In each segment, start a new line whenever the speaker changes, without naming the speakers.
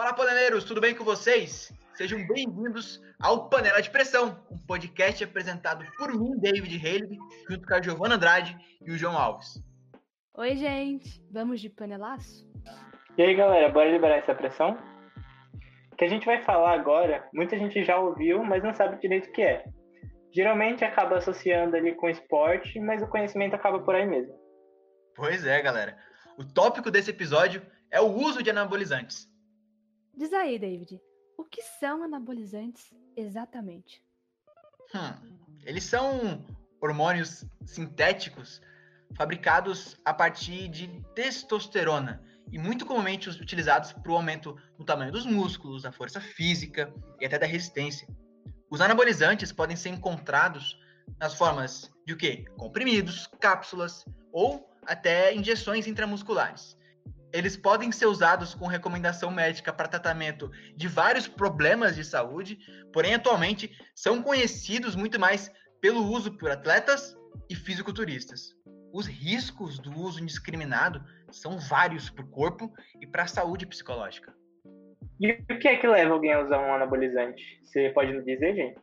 Fala, paneleiros, tudo bem com vocês? Sejam bem-vindos ao Panela de Pressão, um podcast apresentado por mim, David Haley, junto com a Giovana Andrade e o João Alves.
Oi, gente, vamos de panelaço?
E aí, galera, bora liberar essa pressão? O que a gente vai falar agora, muita gente já ouviu, mas não sabe direito o que é. Geralmente acaba associando ali com esporte, mas o conhecimento acaba por aí mesmo.
Pois é, galera. O tópico desse episódio é o uso de anabolizantes.
Diz aí, David, o que são anabolizantes exatamente?
Hum, eles são hormônios sintéticos fabricados a partir de testosterona e muito comumente utilizados para o aumento no tamanho dos músculos, da força física e até da resistência. Os anabolizantes podem ser encontrados nas formas de o quê? Comprimidos, cápsulas ou até injeções intramusculares. Eles podem ser usados com recomendação médica para tratamento de vários problemas de saúde, porém atualmente são conhecidos muito mais pelo uso por atletas e fisiculturistas. Os riscos do uso indiscriminado são vários para o corpo e para a saúde psicológica.
E o que é que leva alguém a usar um anabolizante? Você pode nos dizer, gente?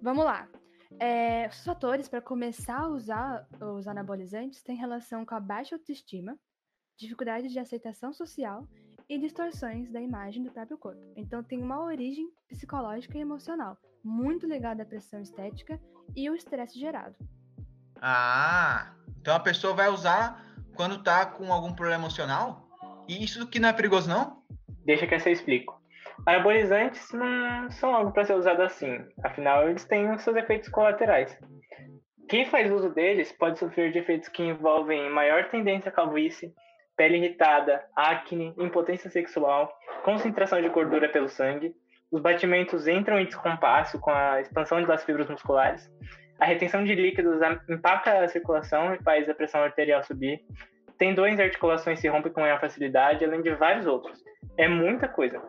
Vamos lá. É, os fatores para começar a usar os anabolizantes têm relação com a baixa autoestima, dificuldade de aceitação social e distorções da imagem do próprio corpo. Então tem uma origem psicológica e emocional, muito ligada à pressão estética e o estresse gerado.
Ah, então a pessoa vai usar quando tá com algum problema emocional? E isso que não é perigoso não?
Deixa que eu explico. Anabolizantes não são algo para ser usado assim, afinal eles têm os seus efeitos colaterais. Quem faz uso deles pode sofrer de efeitos que envolvem maior tendência à calvície, pele irritada, acne, impotência sexual, concentração de gordura pelo sangue, os batimentos entram em descompasso com a expansão das fibras musculares, a retenção de líquidos impacta a circulação e faz a pressão arterial subir, tendões e articulações se rompem com maior facilidade, além de vários outros. É muita coisa.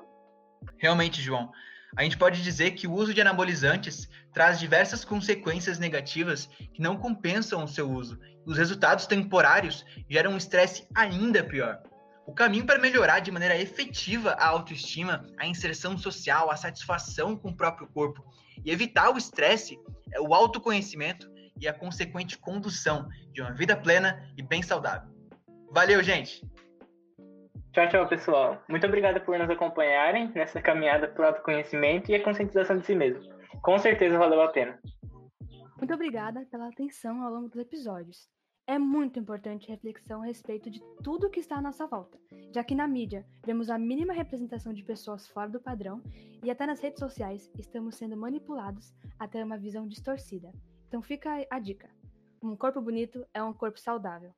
Realmente, João. A gente pode dizer que o uso de anabolizantes traz diversas consequências negativas que não compensam o seu uso. Os resultados temporários geram um estresse ainda pior. O caminho para melhorar de maneira efetiva a autoestima, a inserção social, a satisfação com o próprio corpo e evitar o estresse é o autoconhecimento e a consequente condução de uma vida plena e bem saudável. Valeu, gente!
Tchau, tchau, pessoal. Muito obrigado por nos acompanharem nessa caminhada para o autoconhecimento e a conscientização de si mesmo. Com certeza valeu a pena.
Muito obrigada pela atenção ao longo dos episódios. É muito importante reflexão a respeito de tudo que está à nossa volta, já que na mídia vemos a mínima representação de pessoas fora do padrão e até nas redes sociais estamos sendo manipulados a ter uma visão distorcida. Então fica a dica: um corpo bonito é um corpo saudável.